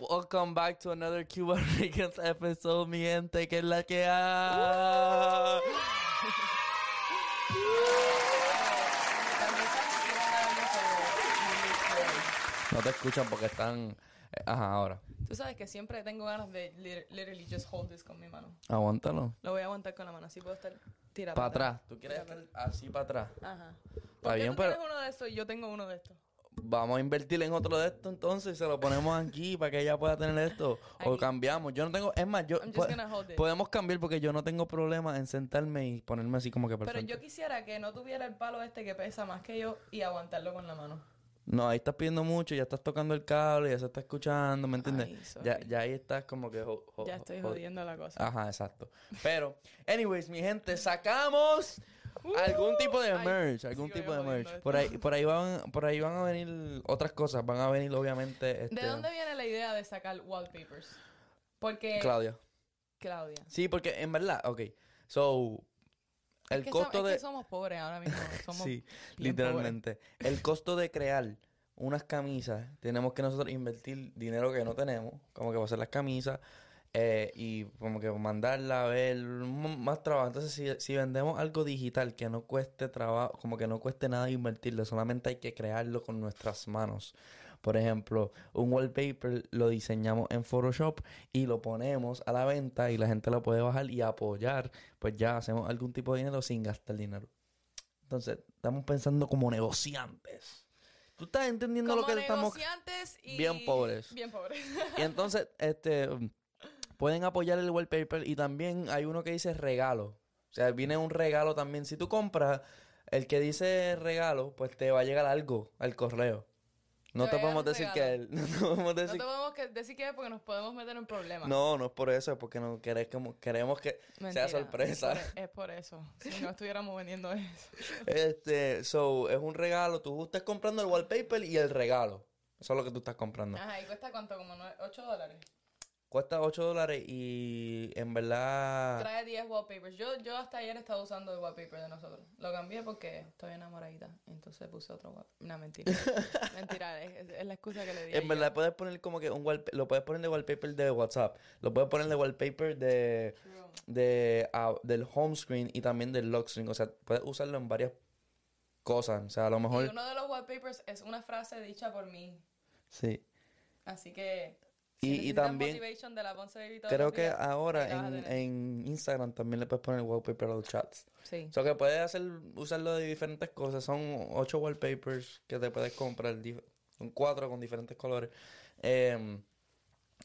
Welcome back to another Cuban Ricans episode, mi gente, que es la que hay. No te escuchan porque están. eh, Ajá, ahora. Tú sabes que siempre tengo ganas de lit- literally just hold this con mi mano. Aguántalo. Lo voy a aguantar con la mano, así puedo estar tirado. Para atrás. ¿Tú quieres estar así para atrás? Ajá. ¿Por qué bien, tú pero- tienes uno de estos y yo tengo uno de estos? Vamos a invertir en otro de estos entonces y se lo ponemos aquí para que ella pueda tener esto. O cambiamos. Yo no tengo. Es más, yo. Po- podemos cambiar porque yo no tengo problema en sentarme y ponerme así como que perfecto. Pero yo quisiera que no tuviera el palo este que pesa más que yo y aguantarlo con la mano. No, ahí estás pidiendo mucho, ya estás tocando el cable, ya se está escuchando, ¿me entiendes? Ay, ya, ya ahí estás como que... jo- jo- Ya estoy jo- jodiendo la cosa. Ajá, exacto. Pero, anyways, mi gente, sacamos algún tipo de Ay, merch, algún tipo de merch. Por ahí, por ahí van, por ahí van a venir otras cosas, van a venir obviamente... Este, ¿De dónde viene la idea de sacar wallpapers? Porque... Claudia. Claudia. Sí, porque en verdad, ok, so... El Es que costo de... Es que somos pobres ahora mismo. Somos sí, literalmente. El costo de crear unas camisas, tenemos que nosotros invertir dinero que no tenemos, como que va a hacer las camisas, eh, y como que mandarla a ver, más trabajo. Entonces, si, si vendemos algo digital que no cueste trabajo, como que no cueste nada invertirlo, solamente hay que crearlo con nuestras manos. Por ejemplo, un wallpaper lo diseñamos en Photoshop y lo ponemos a la venta y la gente lo puede bajar y apoyar, pues ya hacemos algún tipo de dinero sin gastar dinero. Entonces, estamos pensando como negociantes. ¿Tú estás entendiendo Como lo que estamos...? negociantes y... bien pobres. Bien pobres. Y entonces, este... Pueden apoyar el wallpaper y también hay uno que dice regalo. O sea, viene un regalo también. Si tú compras el que dice regalo, pues te va a llegar algo al correo. No Te te podemos decir que... No te podemos No decir... te podemos que- decir que es porque nos podemos meter en problemas. No, no es por eso, es porque no queremos, queremos que Mentira, sea sorpresa. Es por, es por eso. Si no estuviéramos vendiendo eso. Este, so, es un regalo. Tú estás comprando el wallpaper y el regalo. Eso es lo que tú estás comprando. Ajá, ¿y cuesta cuánto? ¿Como 8 dólares? Cuesta 8 dólares y en verdad... Trae 10 wallpapers. Yo, yo hasta ayer estaba usando el wallpaper de nosotros. Lo cambié porque estoy enamoradita. Entonces puse otro wallpaper. No, mentira. mentira, es, es la excusa que le di. En verdad puedes poner como que un wallpaper, lo puedes poner de wallpaper de WhatsApp, lo puedes poner de wallpaper de, de ah, del home screen y también del lock screen, o sea, puedes usarlo en varias cosas, o sea, a lo Y mejor uno de los wallpapers es una frase dicha por mí. sí. Así que... Y- y también- de la Baby Creo que días, ahora a en, en Instagram también le puedes poner wallpaper a los chats. Sí. O sea, que puedes hacer, usarlo de diferentes cosas. Son ocho wallpapers que te puedes comprar. Son cuatro con diferentes colores. Eh,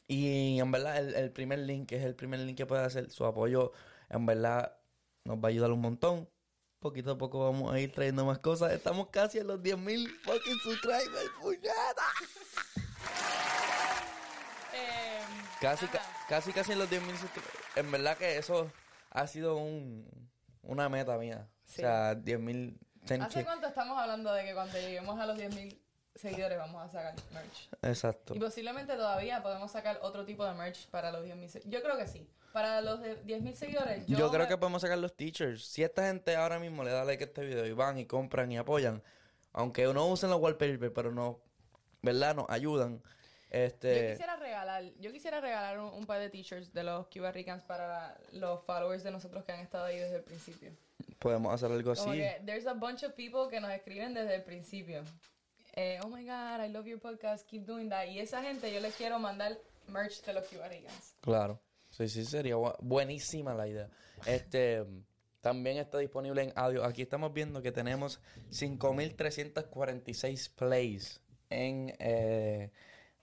y en verdad, el, el primer link es el primer link que puede hacer. Su apoyo, en verdad, nos va a ayudar un montón. Poquito a poco vamos a ir trayendo más cosas. Estamos casi en los 10.000 fucking subscribers, puñeta. Casi, ca- casi, casi en los 10.000 suscriptores. En verdad que eso ha sido un, una meta mía. Sí. O sea, 10.000... ¿Hace cuánto estamos hablando de que cuando lleguemos a los 10.000 seguidores vamos a sacar merch? Exacto. Y posiblemente todavía podemos sacar otro tipo de merch para los 10.000 se- Yo creo que sí. Para los de 10.000 seguidores, yo, Yo, creo me- que podemos sacar los teachers. Si esta gente ahora mismo le da like a este video y van y compran y apoyan, aunque no usen los wallpaper, pero no, ¿verdad? Nos ayudan. Yo Este, quisiera regalar, yo quisiera regalar un, un par de t-shirts de los Cuba Ricans para los followers de nosotros que han estado ahí desde el principio. podemos hacer algo Como así. que there's a bunch of people que nos escriben desde el principio. Eh, oh my god, I love your podcast, keep doing that. Y esa gente yo les quiero mandar merch de los Cuba Ricans. Claro. Sí, sí, sería bu- buenísima la idea. Este, también está disponible en audio. Aquí estamos viendo que tenemos 5.346 plays en, eh,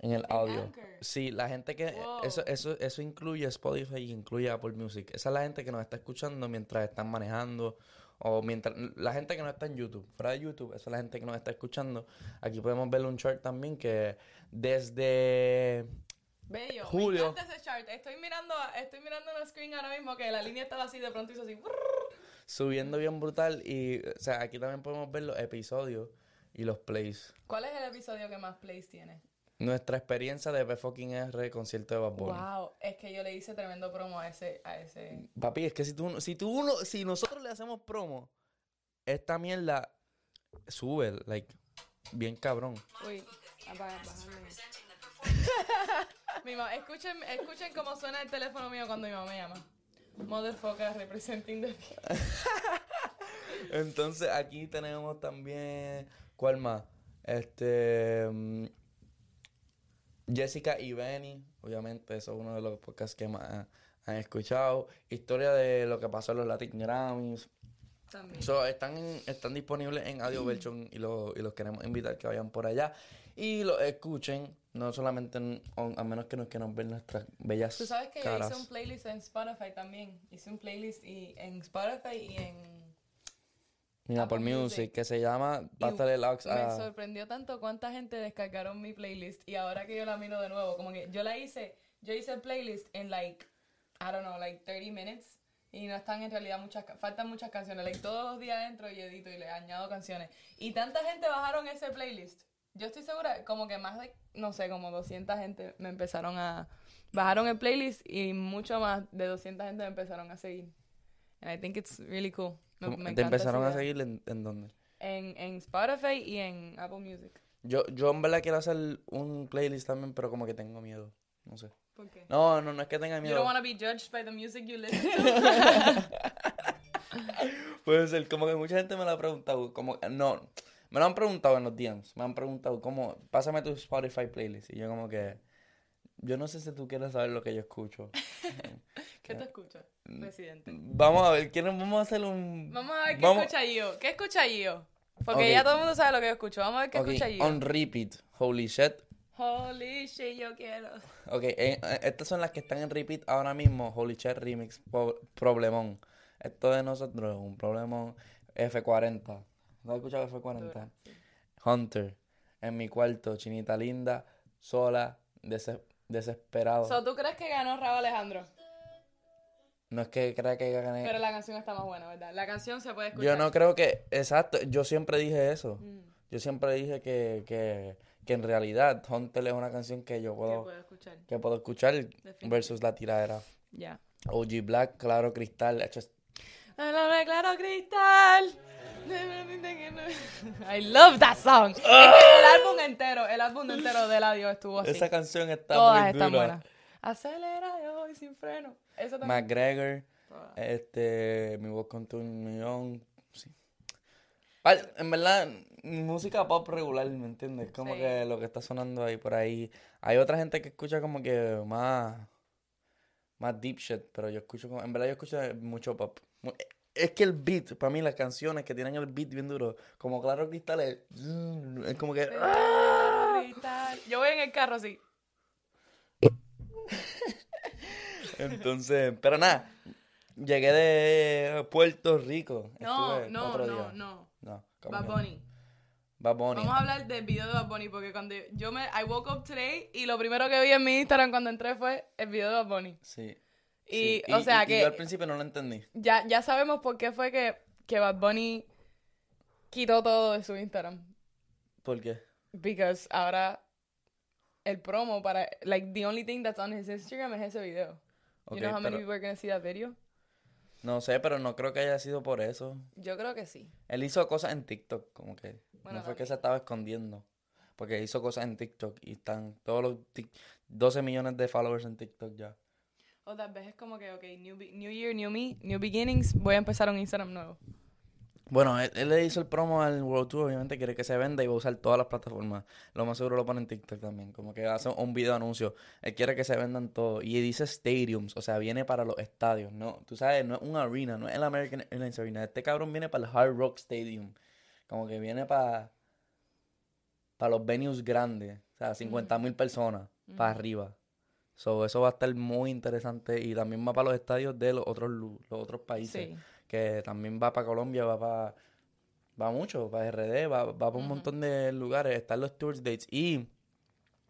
en el audio. Anchor. Sí, la gente que... Wow. Eso, eso, eso incluye Spotify y incluye Apple Music. Esa es la gente que nos está escuchando mientras están manejando o mientras... La gente que no está en YouTube. Fuera de YouTube, esa es la gente que nos está escuchando. Aquí podemos ver un chart también que desde... Bello. Julio. Me ese chart. Estoy mirando, estoy mirando una screen ahora mismo que la línea estaba así, de pronto hizo así. subiendo bien brutal y o sea aquí también podemos ver los episodios y los plays ¿Cuál es el episodio que más plays tiene? Nuestra experiencia de P fucking R concierto de Bad Bunny Wow, es que yo le hice tremendo promo a ese, a ese. papi es que si tú si tú uno si nosotros le hacemos promo esta mierda sube like bien cabrón Uy, apaga. Mi ma- escuchen, escuchen cómo suena el teléfono mío cuando mi mamá me llama. Motherfucker representing the Entonces aquí tenemos también, ¿cuál más? Este, mm, Jessica y Benny, obviamente eso es uno de los podcasts que más han- escuchado. Historia de lo que pasó en los Latin Grammys. También. So, están, en- están disponibles en Audio Version y, lo- y los queremos invitar que vayan por allá y lo escuchen, no solamente en- on- a menos que nos quieran ver nuestras bellas Tú sabes que yo caras. hice un playlist en Spotify también. Hice un playlist y, en Spotify y en... en Apple Apple Music, Music. que se llama aux Me a... sorprendió tanto cuánta gente descargaron mi playlist y ahora que yo la miro de nuevo, como que yo la hice, yo hice el playlist en like, I don't know, like 30 minutes y no están en realidad muchas, faltan muchas canciones, like todos los días entro y edito y le añado canciones y tanta gente bajaron ese playlist. Yo estoy segura, como que más de, no sé, como 200 gente me empezaron a, bajaron el playlist y mucho más de 200 gente me empezaron a seguir. And I think it's really cool. Me- ¿Cómo- me ¿Te empezaron a seguir en, en dónde? En, en Spotify y en Apple Music. Yo, yo en verdad quiero hacer un playlist también, pero como que tengo miedo. No sé. ¿Por qué? No, no, no es que tenga You miedo. don't want to be judged by the music you listen to. Puede ser, como que mucha gente me lo ha preguntado. Como, no, me lo han preguntado en los DMs. Me han preguntado, ¿cómo? Pásame tu Spotify playlist. Y yo, como que. Yo no sé si tú quieres saber lo que yo escucho. ¿Qué te escuchas, Mm. presidente? Vamos a ver, ¿quieren, vamos a hacer un. Vamos a ver qué Vamos- escucha Gio. ¿Qué escucha Gio? Porque ya todo el mundo sabe lo que yo escucho. Vamos a ver qué escucha Gio. on repeat. Holy shit. Holy shit, yo quiero. Ok, eh, eh, estas son las que están en repeat ahora mismo. Holy shit remix, problemón. Esto de nosotros es un problemón. F40. ¿No has escuchado F40? Dura, sí. Hunter. En mi cuarto, chinita linda, sola, dese- desesperado. So, ¿tú crees que ganó Raúl Alejandro? no es que crea que gané. Pero la canción está más buena, ¿verdad? La canción se puede escuchar. Yo no creo que. Exacto, yo siempre dije eso. Mm, Yo siempre dije que, que, que en realidad Hunter es una canción que yo que puedo, puedo escuchar. que puedo escuchar versus la tiradera. Ya. OG Black, Claro Cristal, hecho, claro cristal. I love that song. Es que el álbum entero, el álbum entero de Eladio estuvo así. Esa canción está Todas muy están dura. buenas. Acelera yo y sin freno. Eso también. McGregor, Todas. este, mi voz con tu millón. Sí. En verdad, música pop regular, ¿me entiendes? Como Sí. que lo que está sonando ahí por ahí. Hay otra gente que escucha como que más, más deep shit, pero yo escucho, como- en verdad yo escucho mucho pop. Es que el beat, para mí las canciones que tienen el beat bien duro, como Claro Cristal, es, es como que... ¡ah! Yo voy en el carro así. Entonces, pero nada, llegué de Puerto Rico. No, no, no, no. No, ¿cómo Bad? Bunny. Bad Bunny. Vamos a hablar del video de Bad Bunny porque cuando yo me I woke up today y lo primero que vi en mi Instagram cuando entré fue el video de Bad Bunny. Sí. Y, sí. o sea y que yo al principio no lo entendí. ya, ya sabemos por qué fue que, que Bad Bunny quitó todo de su Instagram. ¿Por qué? Because ahora el promo para like the only thing that's on his Instagram es ese video. You know how many pero- people are gonna see that video? No sé, pero no creo que haya sido por eso. Yo creo que sí. Él hizo cosas en TikTok, como que Bueno, no fue que se estaba escondiendo. Porque hizo cosas en TikTok y están todos los tic- 12 millones de followers en TikTok ya. O tal vez es como que, ok, new, year, new me, new beginnings, voy a empezar un Instagram nuevo. Bueno, él, él le hizo el promo al World Tour, obviamente quiere que se venda y va a usar todas las plataformas. Lo más seguro lo pone en TikTok también, como que hace un video anuncio. Él quiere que se vendan todo. Y dice stadiums, o sea, viene para los estadios, ¿no? Tú sabes, no es un arena, no es el American Airlines Arena. Este cabrón viene para el Hard Rock Stadium. Como que viene para para los venues grandes, o sea, 50 mil personas para arriba. So, eso va a estar muy interesante y también va para los estadios de los otros los otros países Sí. que también va para Colombia, va para va mucho, para RD, va, va para un montón de lugares, están los tour dates y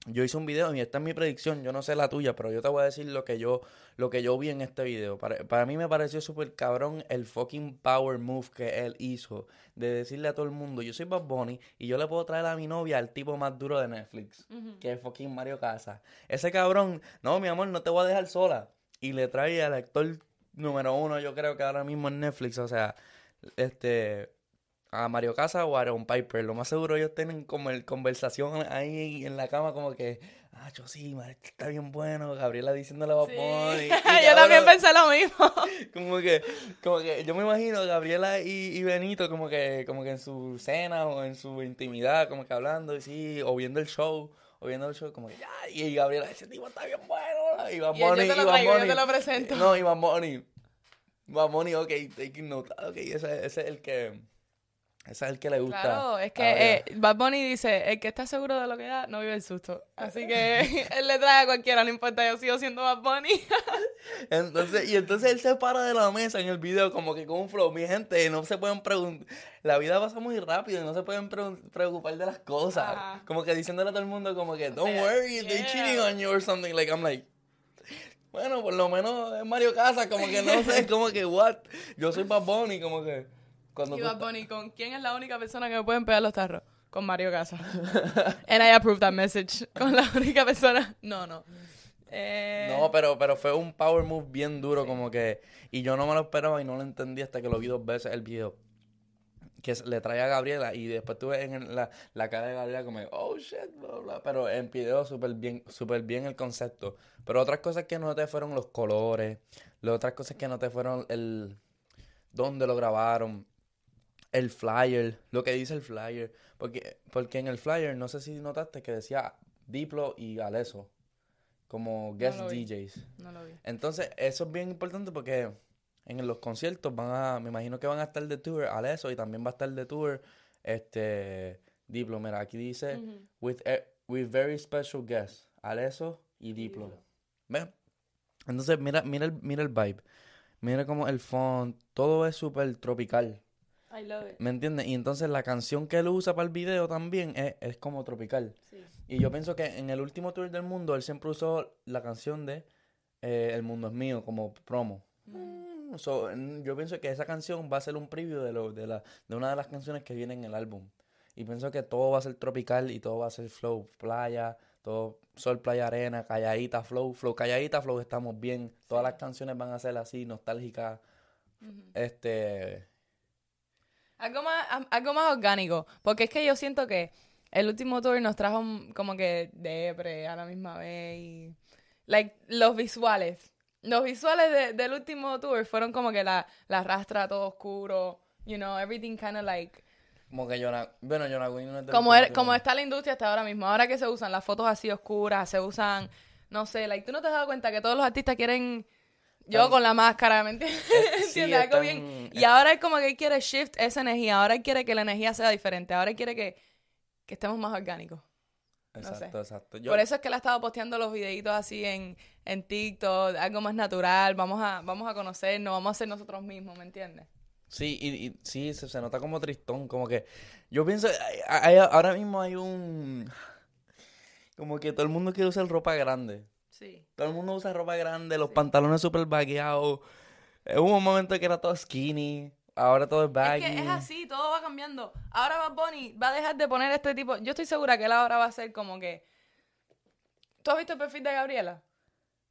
yo hice un video y esta es mi predicción, yo no sé la tuya, pero yo te voy a decir lo que yo lo que yo vi en este video. Para, para mí me pareció súper cabrón el fucking power move que él hizo de decirle a todo el mundo, yo soy Bad Bunny y yo le puedo traer a mi novia al tipo más duro de Netflix, que es fucking Mario Casas. Ese cabrón, no, mi amor, no te voy a dejar sola. Y le trae al actor número uno, yo creo que ahora mismo en Netflix, o sea, este, a Mario Casa o a Aaron Piper. Lo más seguro ellos tienen como el conversación ahí en la cama como que, ah, yo sí, madre, este está bien bueno. Gabriela diciéndole a Bob Sí. Bunny. Y yo también pensé lo mismo. Como que, como que yo me imagino Gabriela y, y Benito como que, como que en su cena o en su intimidad, como que hablando, y sí, o viendo el show, o viendo el show, como que, ya, y Gabriela, ese tipo está bien bueno. Lo y Bad traigo, yo te lo presento. No, Bunny. Bad Bunny, ok, taking note. Ok, ese, ese es el que, ese es el que le gusta. Claro, es que eh, Bad Bunny dice, el que está seguro de lo que da, no vive el susto. Así que él le trae a cualquiera, no importa, yo sigo siendo Bad Bunny. Entonces, y entonces él se para de la mesa en el video como que con un flow. Mi gente, no se pueden preguntar. La vida pasa muy rápido y no se pueden pre- preocupar de las cosas. Ajá. Como que diciéndole a todo el mundo como que, don't sea, worry, they're yeah. cheating on you or something. Like, I'm like, bueno, por lo menos es Mario Casas, como que no sé, como que, what? Yo soy Bad Bunny, como que, cuando Y Bad Bunny, ¿con quién es la única persona que me pueden pegar los tarros? Con Mario Casa. And I approve that message. Con la única persona. No, no. Eh, No, pero, pero fue un power move bien duro, como que. Y yo no me lo esperaba y no lo entendí hasta que lo vi dos veces el video. Que le trae a Gabriela y después tuve en la, la cara de Gabriela como, oh shit, bla, bla. Pero en video súper bien, súper bien el concepto. Pero otras cosas que noté fueron los colores. Las otras cosas que noté fueron el. dónde lo grabaron. El flyer, lo que dice el flyer. Porque, porque en el flyer, no sé si notaste que decía Diplo y Aleso. Como guest. DJs. No lo vi. Entonces, eso es bien importante porque en los conciertos van a, me imagino que van a estar de tour Aleso y también va a estar de tour este Diplo. Mira, aquí dice with, eh, with very special guests, Aleso y Diplo. Diplo. ¿Ven? Entonces, mira, mira el, mira el vibe. Mira como el font, todo es súper tropical. I love it. ¿Me entiendes? Y entonces la canción que él usa para el video también es, es como tropical. Sí. Y yo pienso que en el último tour del mundo él siempre usó la canción de eh, El mundo es mío como promo. Mm, so, yo pienso que esa canción va a ser un preview de, lo, de, la, de una de las canciones que vienen en el álbum. Y pienso que todo va a ser tropical y todo va a ser flow, playa, todo sol, playa, arena, calladita, flow, flow, calladita, flow, estamos bien. Todas las canciones van a ser así, nostálgicas. Este, Algo más, algo más orgánico. Porque es que yo siento que el último tour nos trajo como que depre a la misma vez. Y, like, los visuales. Los visuales de- del último tour fueron como que la, la rastra todo oscuro. You know, everything kind of like. como que Jonah, bueno, Jonah Quinn no es Como, er- como está la industria hasta ahora mismo. Ahora que se usan las fotos así oscuras, se usan. No sé, like, tú no te has dado cuenta que todos los artistas quieren. Yo con la máscara, ¿me entiendes? Sí, ¿Entiendes? Algo bien. Y ahora es como que él quiere shift esa energía. Ahora él quiere que la energía sea diferente. Ahora él quiere que, que estemos más orgánicos. no sé. Exacto, exacto. Yo- Por eso es que él ha estado posteando los videitos así en, en TikTok, algo más natural. Vamos a, vamos a conocernos, vamos a ser nosotros mismos, ¿me entiendes? Sí, y, y sí, se, se nota como tristón, como que yo pienso, hay- hay- ahora mismo hay un, como que todo el mundo quiere usar ropa grande, Sí. todo el mundo usa ropa grande, los pantalones súper vagueados, hubo un momento que era todo skinny, ahora todo es Es baggy. que es así, todo va cambiando. Ahora Bad Bunny va a dejar de poner este tipo. Yo estoy segura que él ahora va a ser como que. ¿Tú has visto el perfil de Gabriela?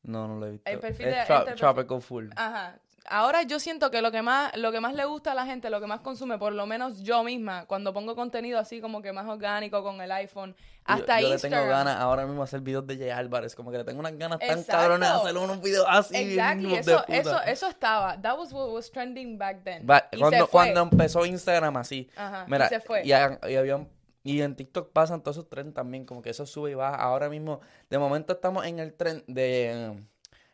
No, no lo he visto. El perfil es de- tra- este perfil- tropical full. Ajá. Ahora yo siento que lo que más lo que más le gusta a la gente, lo que más consume, por lo menos yo misma, cuando pongo contenido así como que más orgánico con el iPhone, hasta yo, yo le Instagram. tengo ganas ahora mismo hacer videos de Jay Álvarez, como que le tengo unas ganas tan cabronas de hacer unos videos así. Exactly, de eso, eso, eso estaba. That was what was trending back then. Y cuando, se fue. cuando empezó Instagram así. Ajá, y Mira, se fue. Y, ha- y habían- y en TikTok pasan todos esos trends también, como que eso sube y baja. Ahora mismo, de momento estamos en el tren de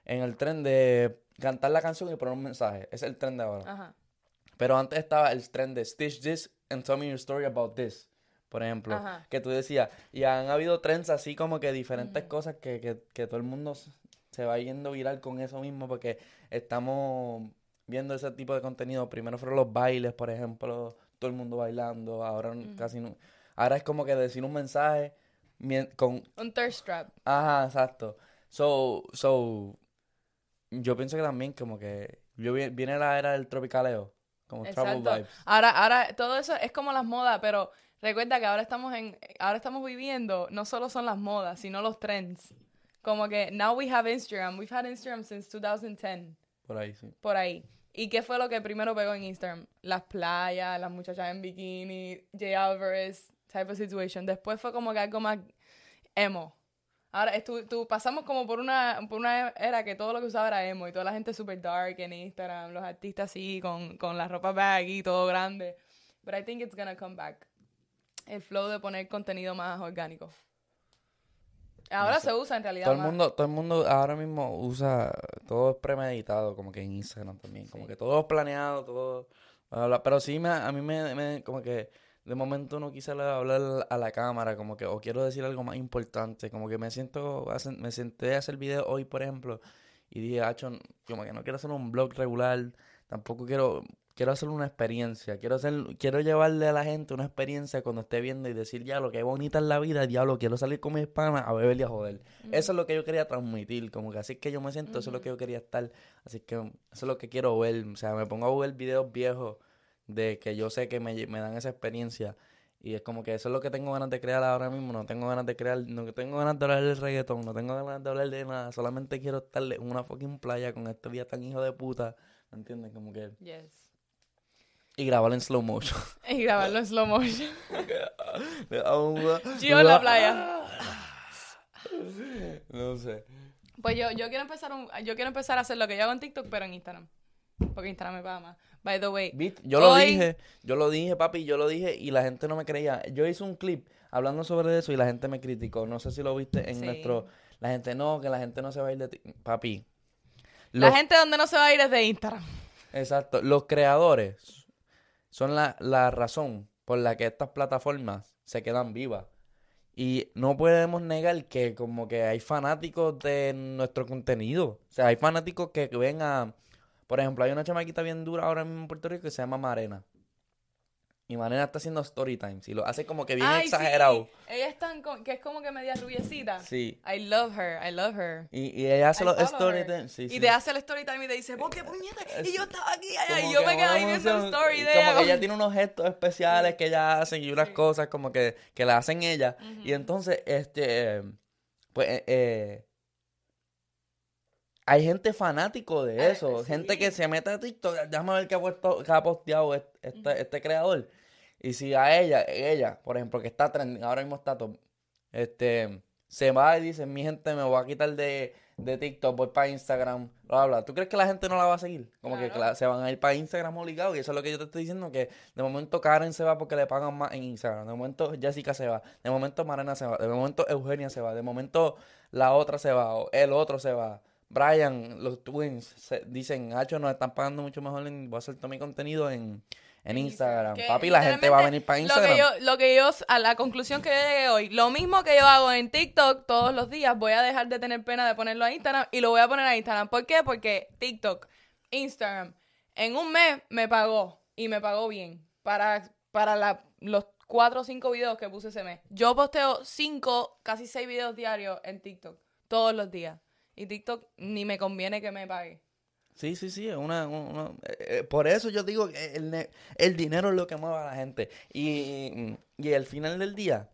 en el tren de cantar la canción y poner un mensaje. Es el tren de ahora. Ajá. Pero antes estaba el tren de Stitch this and tell me your story about this. Por ejemplo, Ajá. que tú decías, y han habido trends así como que diferentes cosas que, que, que todo el mundo se va yendo viral con eso mismo porque estamos viendo ese tipo de contenido. Primero fueron los bailes, por ejemplo, todo el mundo bailando, ahora casi no. Ahora es como que decir un mensaje con Un thirst trap. Ajá, exacto. So, so, yo pienso que también como que yo vi- viene la era del tropicaleo, como travel vibes. Ahora, ahora, todo eso es como las modas, pero recuerda que ahora estamos en, ahora estamos viviendo, no solo son las modas, sino los trends. Como que now we have Instagram. We've had Instagram since 2010, Por ahí, sí. por ahí. ¿Y qué fue lo que primero pegó en Instagram? Las playas, las muchachas en bikini, Jay Alvarez, type of situation. Después fue como que algo más emo. Ahora, estu- tú, pasamos como por una, por una era que todo lo que usaba era emo y toda la gente super dark en Instagram, los artistas así, con, con la ropa baggy, todo grande. But I think it's gonna come back. El flow de poner contenido más orgánico. Ahora se usa en realidad Todo el más. mundo, todo el mundo ahora mismo usa, todo es premeditado, como que en Instagram también, como que todo es planeado, todo, pero sí me, a mí me, me- como que de momento no quise hablar- a la cámara, como que, o quiero decir algo más importante, como que me siento, me senté a hacer video hoy, por ejemplo, y dije, Acho, como que no quiero hacer un blog regular, tampoco quiero, quiero hacer una experiencia, quiero hacer, quiero llevarle a la gente una experiencia cuando esté viendo y decir, ya, lo que bonita es la vida, diablo, quiero salir con mis panas a beber y a joder. Eso es lo que yo quería transmitir, como que así es que yo me siento, eso es lo que yo quería estar, así que eso es lo que quiero ver, o sea, me pongo a ver videos viejos de que yo sé que me, me dan esa experiencia y es como que eso es lo que tengo ganas de crear ahora mismo, no tengo ganas de crear, no tengo ganas de hablar del reggaetón, no tengo ganas de hablar de nada, solamente quiero estar en una fucking playa con este día tan hijo de puta, ¿me entiendes? Como que... Yes. Y grabar en slow motion. Y grabarlo en slow motion. Yo en la playa. No sé. Pues yo, yo quiero empezar un, yo quiero empezar a hacer lo que yo hago en TikTok, pero en Instagram. Porque Instagram me paga más. By the way. ¿Viste? Yo lo dije, yo lo dije, papi, yo lo dije y la gente no me creía. Yo hice un clip hablando sobre eso y la gente me criticó. No sé si lo viste en Sí. nuestro... La gente no, que la gente no se va a ir de ti. Papi. La gente donde no se va a ir es de Instagram. Exacto. Los creadores son la, la razón por la que estas plataformas se quedan vivas. Y no podemos negar que como que hay fanáticos de nuestro contenido. O sea, hay fanáticos que ven a... Por ejemplo, hay una chamaquita bien dura ahora mismo en Puerto Rico que se llama Marena. Y Marena está haciendo story times y lo hace como que bien Ay, exagerado. sí. Ella es tan, que es como que media rubiecita. Sí. I love her, I love her. Y, y ella hace I los story times. Sí, y sí. te hace el story time y te dice, ¿por qué puñeta? Y yo estaba aquí allá, y yo me quedé ahí viendo el story de Como ella. que ella tiene unos gestos especiales que ella hace y unas cosas como que, que la hacen ella. Y entonces, este, eh, pues, eh, eh, hay gente fanático de Ay, eso. sí. Gente que se mete a TikTok, déjame ver qué ha, puesto, qué ha posteado est- este, este creador. Y si a ella, ella, por ejemplo, que está trending, ahora mismo está top, este, se va y dice, mi gente, me voy a quitar de, de TikTok, voy para Instagram, bla, bla. ¿Tú crees que la gente no la va a seguir? Como que se van a ir para Instagram obligados. Y eso es lo que yo te estoy diciendo, que de momento Karen se va porque le pagan más en Instagram. De momento Jessica se va. De momento Marena se va. De momento Eugenia se va. De momento la otra se va. O el otro se va. Brian, los twins, se- dicen, Hacho, nos están pagando mucho mejor. En, voy a hacer todo mi contenido en, en Instagram. Que Papi, la gente va a venir para Instagram. Lo que, yo, lo que yo, a la conclusión que yo llegué hoy, lo mismo que yo hago en TikTok todos los días, voy a dejar de tener pena de ponerlo a Instagram y lo voy a poner a Instagram. ¿Por qué? Porque TikTok, Instagram, en un mes me pagó y me pagó bien para, para la- los cuatro o cinco videos que puse ese mes. Yo posteo cinco, casi seis videos diarios en TikTok, todos los días. Y TikTok ni me conviene que me pague. Sí, sí, sí, es una, una- eh, eh, por eso yo digo que el, el dinero es lo que mueve a la gente. Y, y al final del día,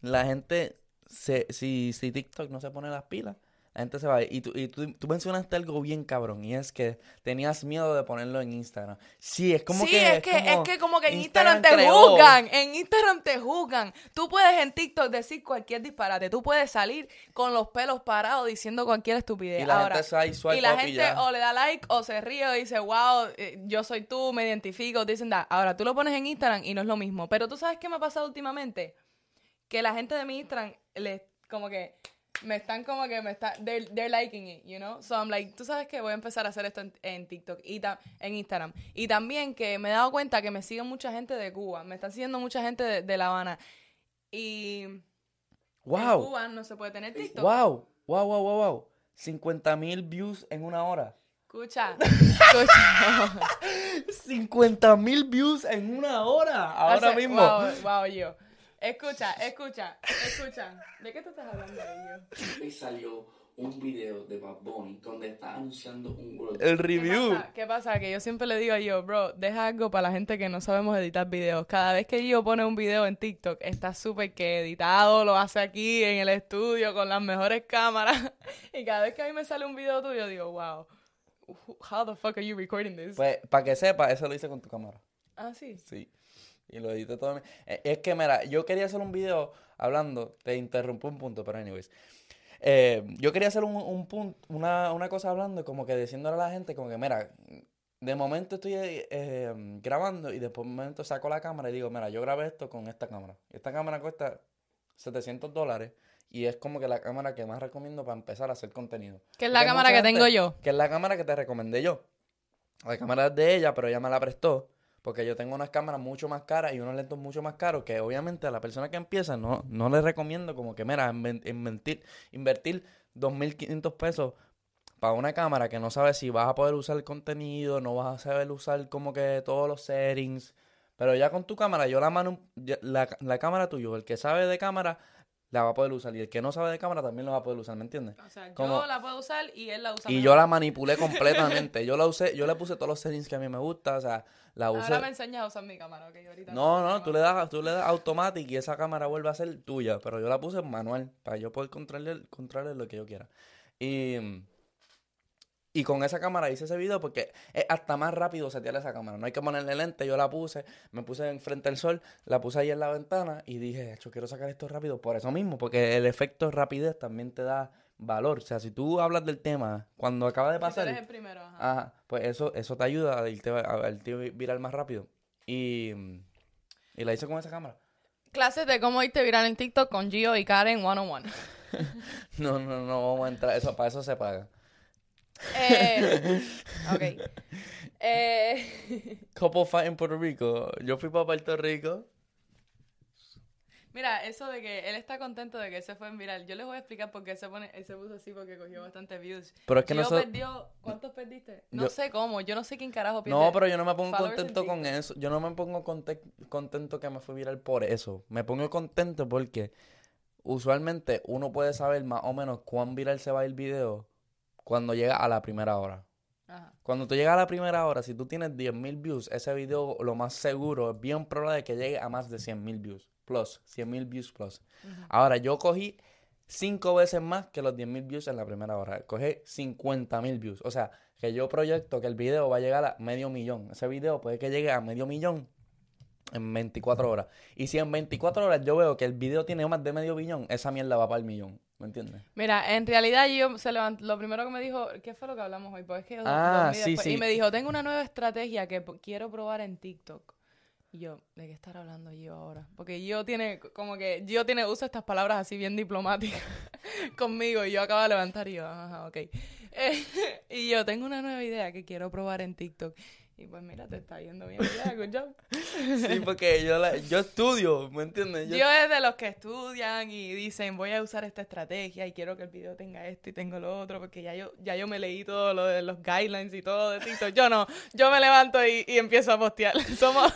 la gente, se, si, si TikTok no se pone las pilas, la gente se va. Y tú, y tú, tú mencionaste algo bien cabrón, y es que tenías miedo de ponerlo en Instagram. Sí, es como sí, que... es que, es como que como que en Instagram Instagram, te creó- juzgan, en Instagram te juzgan. Tú puedes en TikTok decir cualquier disparate, tú puedes salir con los pelos parados diciendo cualquier estupidez. Y la Ahora, gente swipe y la gente ya. o le da like o se ríe o dice, wow, eh, yo soy tú, me identifico, dicen da. Ahora, tú lo pones en Instagram y no es lo mismo. Pero tú sabes qué me ha pasado últimamente? Que la gente de mi Instagram, le, como que, me están como que me está, they're, they're liking it, you know? So I'm like, tú sabes que voy a empezar a hacer esto en, en TikTok y ta- en Instagram. Y también que me he dado cuenta que me siguen mucha gente de Cuba, me están siguiendo mucha gente de, de La Habana. Y en ¡Wow! Cuba no se puede tener TikTok. ¡Wow! ¡Wow, wow, wow, wow! 50 mil views en una hora. Escucha, escucha. 50 mil views en una hora. Ahora Hace- mismo. Wow, wow, yo. Escucha, escucha, escucha. ¿De qué tú estás hablando ahí, yo? y salió un video de Bad Bunny donde está anunciando un World El ¿Qué review. pasa? ¿Qué pasa? Que yo siempre le digo a yo, bro, deja algo para la gente que no sabemos editar videos. Cada vez que yo pone un video en TikTok, está súper que editado, lo hace aquí en el estudio con las mejores cámaras. Y cada vez que a mí me sale un video tuyo, digo, wow, how the fuck are you recording this? Pues, para que sepa, eso lo hice con tu cámara. ah, sí. Sí. Y lo edité todo. mi- Eh, Es que, mira, yo quería hacer un video hablando, te interrumpí un punto, pero anyways. Eh, yo quería hacer un, un punto, una, una cosa hablando, como que diciéndole a la gente, como que, mira, de momento estoy eh, eh, grabando y después de momento saco la cámara y digo, mira, yo grabé esto con esta cámara. Esta cámara cuesta 700 dólares y es como que la cámara que más recomiendo para empezar a hacer contenido. Que es la cámara que gente tengo yo. Que es la cámara que te recomendé yo. La cámara es de ella, pero ella me la prestó. Porque yo tengo unas cámaras mucho más caras y unos lentes mucho más caros que obviamente a la persona que empieza no, no le recomiendo como que, mira, inventir, invertir 2.500 pesos para una cámara que no sabes si vas a poder usar el contenido, no vas a saber usar como que todos los settings. Pero ya con tu cámara, yo la mano, la, la cámara tuyo, el que sabe de cámara, la va a poder usar. Y el que no sabe de cámara también lo va a poder usar, ¿me entiendes? O sea, Como- yo la puedo usar y él la usa Y mejor. yo la manipulé completamente. Yo la usé, yo le puse todos los settings que a mí me gusta, o sea, la usé. Ahora me enseñas a usar mi cámara, ok. Ahorita No, no, cómo. tú le das, tú le das automatic y esa cámara vuelve a ser tuya, pero yo la puse en manual para yo poder controlar, controlar lo que yo quiera. Y, y con esa cámara hice ese video porque es hasta más rápido setear esa cámara. No hay que ponerle lente, yo la puse, me puse enfrente del sol, la puse ahí en la ventana y dije, yo quiero sacar esto rápido por eso mismo, porque el efecto rapidez también te da valor. O sea, si tú hablas del tema cuando acaba de pasar, eres el primero, ajá. Ajá, pues eso, eso te ayuda a irte, a irte viral más rápido. Y, y la hice con esa cámara. Clases de cómo irte viral en TikTok con Gio y Karen one on one. No, no, no vamos a entrar. Eso, para eso se paga. Eh, ok. Eh, Couple fight en Puerto Rico. Yo fui para Puerto Rico. mira, eso de que él está contento de que se fue en viral. Yo les voy a explicar por qué se pone, él se puso así porque cogió bastantes views. Pero es que Gio no sé- perdió, ¿cuántos perdiste? No Yo- sé cómo, yo no sé quién carajo pierde. No, pero yo no me pongo contento con eso. Yo no me pongo conte- contento que me fui viral por eso. Me pongo contento porque usualmente uno puede saber más o menos cuán viral se va el video cuando llega a la primera hora. Ajá. Cuando tú llegas a la primera hora, si tú tienes 10.000 views, ese video lo más seguro es bien probable de que llegue a más de 100.000 views. Plus, 100.000 views plus. Ahora, yo cogí cinco veces más que los 10.000 views en la primera hora. Cogí 50.000 views. O sea, que yo proyecto que el video va a llegar a medio millón. Ese video puede que llegue a medio millón en 24 horas. Y si en 24 horas yo veo que el video tiene más de medio millón, esa mierda va para el millón. ¿Me entiendes? Mira, en realidad yo se levantó, lo primero que me dijo, ¿qué fue lo que hablamos hoy? Pues es que yo Ah, sí, sí. y me dijo, tengo una nueva estrategia que quiero probar en TikTok. Y yo, ¿de qué estar hablando yo ahora? Porque yo tiene, como que, yo tiene, usa estas palabras así bien diplomáticas conmigo y yo acabo de levantar y yo, ajá, ok. Eh, y yo, tengo una nueva idea que quiero probar en TikTok. Y pues mira, te está yendo bien, ya, good job. Sí, porque yo, la- yo estudio, ¿me entiendes? Yo es de los que estudian y dicen voy a usar esta estrategia y quiero que el video tenga esto y tengo lo otro porque ya yo ya yo me leí todo lo de los guidelines y todo de TikTok. Yo no, yo me levanto y, y empiezo a postear. Somos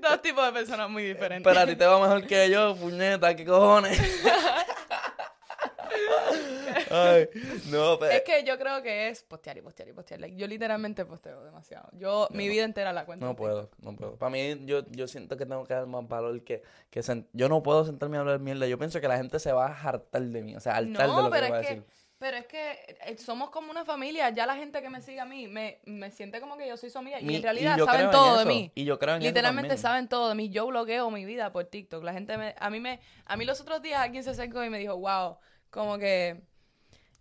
dos tipos de personas muy diferentes. Pero a ti te va mejor que yo, puñeta, ¿qué cojones? Ay, no, pero... Es que yo creo que es postear y postear y postear. Like, yo literalmente posteo demasiado. Yo mi vida entera la cuento. No puedo, no puedo. Para mí, yo, yo siento que tengo que dar más valor que... que yo no puedo sentarme a hablar mierda. Yo pienso que la gente se va a hartar de mí. O sea, hartar de lo que pero yo voy a es que, decir. pero es que eh, somos como una familia. Ya la gente que me sigue a mí me, me siente como que yo soy su amiga. Mi- y en realidad yo saben en todo de mí. Y yo creo en Literalmente saben todo de mí. Yo bloqueo mi vida por TikTok. La gente me, a mí me, a mí los otros días alguien se acercó y me dijo, wow, como que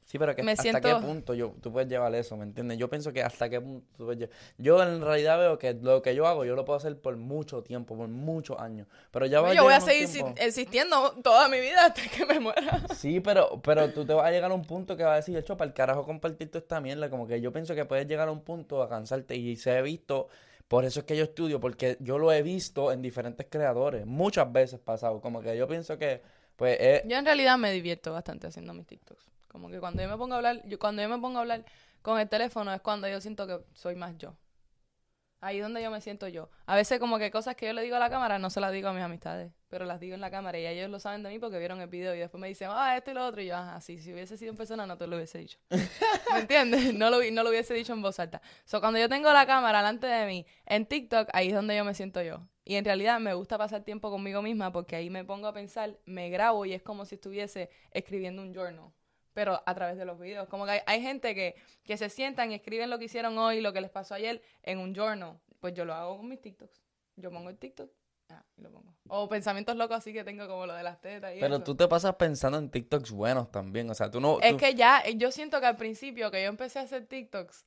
Sí, pero que me hasta siento- qué punto yo, tú puedes llevar eso, ¿me entiendes? Yo pienso que hasta qué punto tú puedes llevar... Yo en realidad veo que lo que yo hago, yo lo puedo hacer por mucho tiempo, por muchos años. Pero ya va yo voy a seguir tiempo- existiendo toda mi vida hasta que me muera. Sí, pero, pero tú te vas a llegar a un punto que vas a decir, hecho, para el carajo compartir toda esta mierda. Como que yo pienso que puedes llegar a un punto a cansarte y se he visto, por eso es que yo estudio, porque yo lo he visto en diferentes creadores, muchas veces pasado. Como que yo pienso que, pues, es, Yo en realidad me divierto bastante haciendo mis TikToks. Como que cuando yo me pongo a hablar, yo, cuando yo me pongo a hablar con el teléfono es cuando yo siento que soy más yo. Ahí es donde yo me siento yo. A veces como que cosas que yo le digo a la cámara no se las digo a mis amistades, pero las digo en la cámara y ellos lo saben de mí porque vieron el video y después me dicen, ah, esto y lo otro. Y yo, ajá, sí, si hubiese sido en persona no te lo hubiese dicho. ¿Me entiendes? No lo, no lo hubiese dicho en voz alta. So, cuando yo tengo la cámara delante de mí en TikTok, ahí es donde yo me siento yo. Y en realidad me gusta pasar tiempo conmigo misma porque ahí me pongo a pensar, me grabo y es como si estuviese escribiendo un journal. pero a través de los videos. Como que hay, hay gente que, que se sientan y escriben lo que hicieron hoy, lo que les pasó ayer en un journal. Pues yo lo hago con mis TikToks. Yo pongo el TikTok ah, y lo pongo. O pensamientos locos así que tengo como lo de las tetas y Pero eso. tú te pasas pensando en TikToks buenos también. O sea, tú no. Es tú- que ya, eh, yo siento que al principio que yo empecé a hacer TikToks,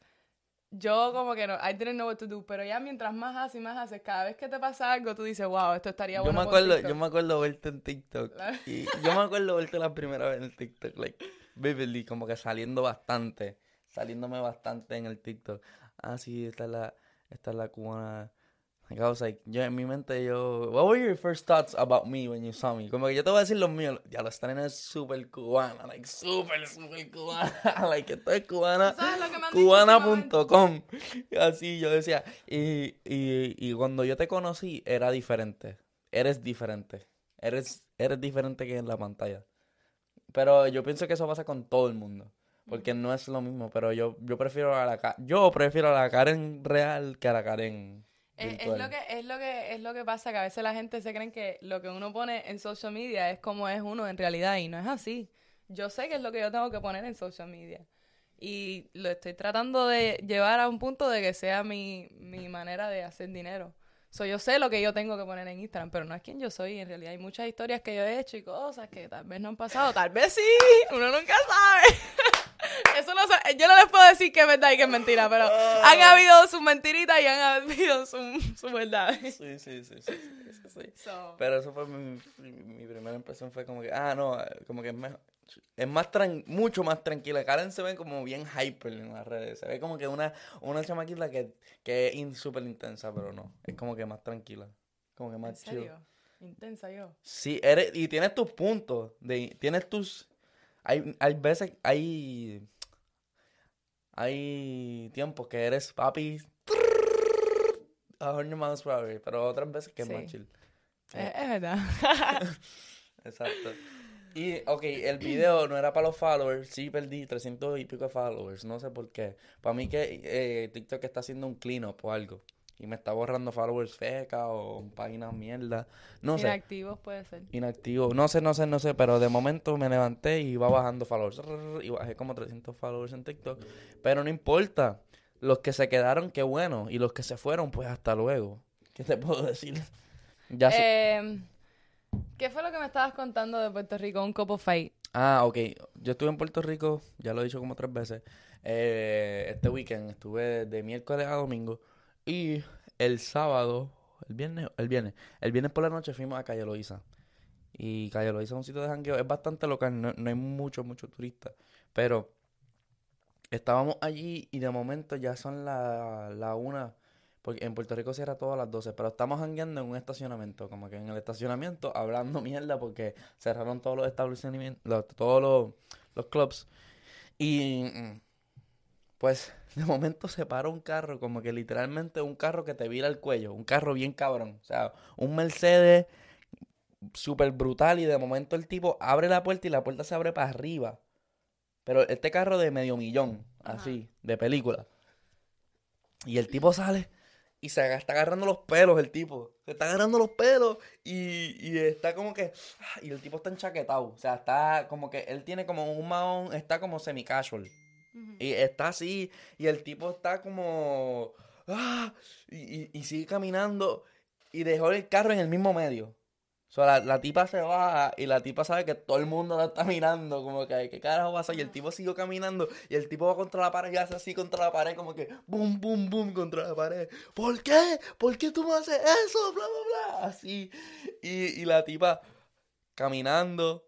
yo como que no, I didn't know what to do, pero ya mientras más haces y más haces, cada vez que te pasa algo, tú dices, wow, esto estaría yo bueno me acuerdo, TikTok". yo me acuerdo verte en TikTok. Y yo me acuerdo verte la primera vez en el TikTok, like, vividly, como que saliendo bastante, saliéndome bastante en el TikTok. Ah, sí, esta es la, esta es la cubana. Like, I was like, yo en mi mente yo, what were your first thoughts about me when you saw me? Como que yo te voy a decir los míos, ya la nena es súper cubana, like, súper, súper cubana, like, esto es cubana ¿Sabes lo cubana.com. Así yo decía. Y, y, y cuando yo te conocí, era diferente. Eres diferente. Eres, eres diferente que en la pantalla. Pero yo pienso que eso pasa con todo el mundo. Porque no es lo mismo. Pero yo, yo prefiero a la yo prefiero a la Karen real que a la Karen Es, es lo que, es, lo que, es lo que pasa, que a veces la gente se cree que lo que uno pone en social media es como es uno en realidad y no es así. Yo sé que es lo que yo tengo que poner en social media. Y lo estoy tratando de llevar a un punto de que sea mi, mi manera de hacer dinero. So, yo sé lo que yo tengo que poner en Instagram, pero no es quien yo soy. En realidad hay muchas historias que yo he hecho y cosas que tal vez no han pasado. Tal vez sí, uno nunca sabe. Eso no sa- yo no les puedo decir que es verdad y que es mentira, pero han habido sus mentiritas y han habido sus su verdades. Sí, sí, sí, sí, sí, sí, sí. So, Pero eso fue mi, mi, primera impresión fue como que, ah, no, como que es mejor. Es más tran- mucho más tranquila. Karen se ve como bien hyper en las redes. Se ve como que una, una chamaquita que, que es in- súper intensa, pero no. Es como que más tranquila. Como que ¿En más chill. serio? Intensa yo. Sí, eres, y tienes tus puntos. De, tienes tus. Hay, hay veces, hay. Hay tiempos que eres papi. A 100 miles per hour, pero otras veces que es más Sí. chill. Es, es verdad. Exacto. Y, ok, el video no era para los followers. Sí, perdí 300 y pico de followers. No sé por qué. Para mí que eh, TikTok está haciendo un clean up o algo. Y me está borrando followers fecas o páginas mierda. No sé. Inactivos puede ser. Inactivo. No sé, no sé, no sé. Pero de momento me levanté y iba bajando followers. Y bajé como 300 followers en TikTok. Pero no importa. Los que se quedaron, qué bueno. Y los que se fueron, pues hasta luego. ¿Qué te puedo decir? Ya sé. Eh, ¿Qué fue lo que me estabas contando de Puerto Rico? Un copo fight. Ah, ok. Yo estuve en Puerto Rico, ya lo he dicho como tres veces. eh, este weekend estuve de miércoles a domingo. Y el sábado, el viernes, el viernes, el viernes por la noche fuimos a Calle Loíza. Y Calle Loíza es un sitio de jangueo, es bastante local, no, no hay muchos, muchos turistas. Pero estábamos allí y de momento ya son la, la una. Porque en Puerto Rico cierra todo a las 12, pero estamos jangueando en un estacionamiento, como que en el estacionamiento hablando mierda porque cerraron todos los establecimientos, los- todos los, los clubs. Y mm, pues de momento se para un carro, como que literalmente un carro que te vira el cuello, un carro bien cabrón. O sea, un Mercedes súper brutal y de momento el tipo abre la puerta y la puerta se abre para arriba. Pero este carro de medio millón, Ajá. así, de película. Y el tipo sale y se está agarrando los pelos el tipo. Se está agarrando los pelos y, y está como que... ah, Y el tipo está enchaquetado. O sea, está como que él tiene como un mahón, está como semi-casual. Y está así y el tipo está como... ah, y, y- y sigue caminando y dejó el carro en el mismo medio. O sea, la, la tipa se baja y la tipa sabe que todo el mundo la está mirando, como que, ¿qué carajo pasa? Y el tipo siguió caminando y el tipo va contra la pared y hace así contra la pared, como que, boom, boom, boom, contra la pared. ¿Por qué? ¿Por qué tú me haces eso? Bla, bla, bla. Así. Y, y la tipa caminando,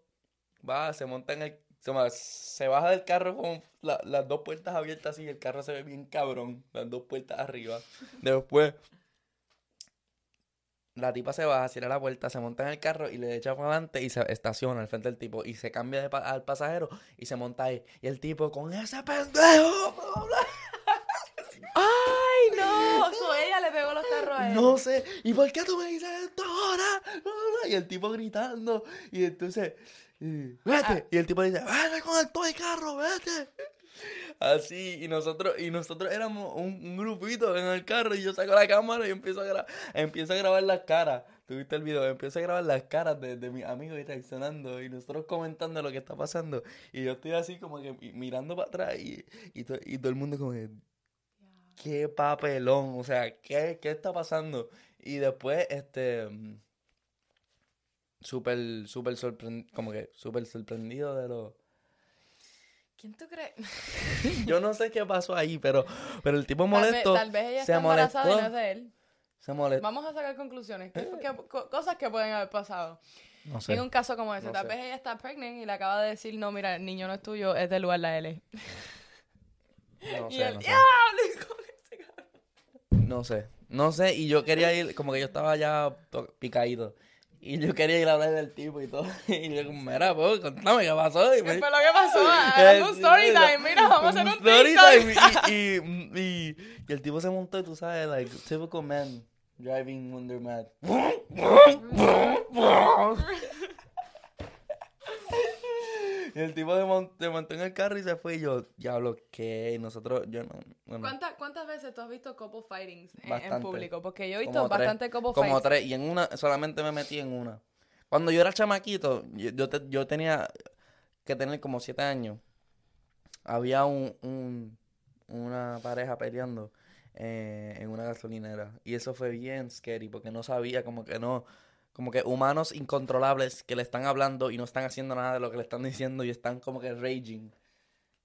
va, se monta en el, se, se baja del carro con la- las dos puertas abiertas y el carro se ve bien cabrón, las dos puertas arriba. Después la tipa se baja, cierra la puerta, se monta en el carro y le echa para adelante y se estaciona al frente del tipo. Y se cambia de pa- al pasajero y se monta ahí. Y el tipo, con ese pendejo. ¡Ay, no! So, ella le pegó los carros a él. No sé. ¿Y por qué tú me dices esto ahora? Y el tipo gritando. Y entonces, vete. Y el tipo dice, vete con el toy carro, vete. Así, y nosotros, y nosotros éramos un, grupito en el carro y yo saco la cámara y empiezo a, gra- empiezo a grabar las caras Tuviste el video, empiezo a grabar las caras de, de mis amigos y reaccionando y nosotros comentando lo que está pasando. Y yo estoy así como que mi- mirando para atrás y, y, to- y todo el mundo como que, qué papelón, o sea, ¿qué, qué está pasando? Y después, este, mm, súper, súper sorprendido, como que súper sorprendido de lo... ¿Quién tú crees? Yo no sé qué pasó ahí, pero, pero el tipo Tal vez, molesto tal vez ella se está embarazada y no es de él. se molestó. Vamos a sacar conclusiones. ¿Qué- qué- co- cosas que pueden haber pasado. No sé. En un caso como ese, No tal sé. vez ella está pregnant y le acaba de decir, no, mira, el niño no es tuyo, es del lugar la L. No y sé, él, no sé. No sé, no sé, y yo quería ir, como que yo estaba ya to- picadito. Y yo quería ir a hablar del tipo y todo. Y yo como, mira, pues, contame qué pasó. Y ¿Qué me- fue lo que pasó? Hagamos un story time. Mira, vamos a hacer un story time. Y, y, y, y el tipo se montó y tú sabes, like, typical man driving they're mad. Y el tipo se montó, se montó en el carro y se fue y yo, diablo, ¿qué? Y nosotros, yo no, bueno, ¿Cuántas, ¿Cuántas veces tú has visto couple fightings en, en Bastante. público? Porque yo he visto Como tres. bastante couple Como fights. tres, y en una, solamente me metí en una. Cuando yo era chamaquito, yo, yo, te- yo tenía que tener como siete años. Había un, un- una pareja peleando eh, en una gasolinera. Y eso fue bien scary, porque no sabía, como que no, como que humanos incontrolables que le están hablando y no están haciendo nada de lo que le están diciendo y están como que raging.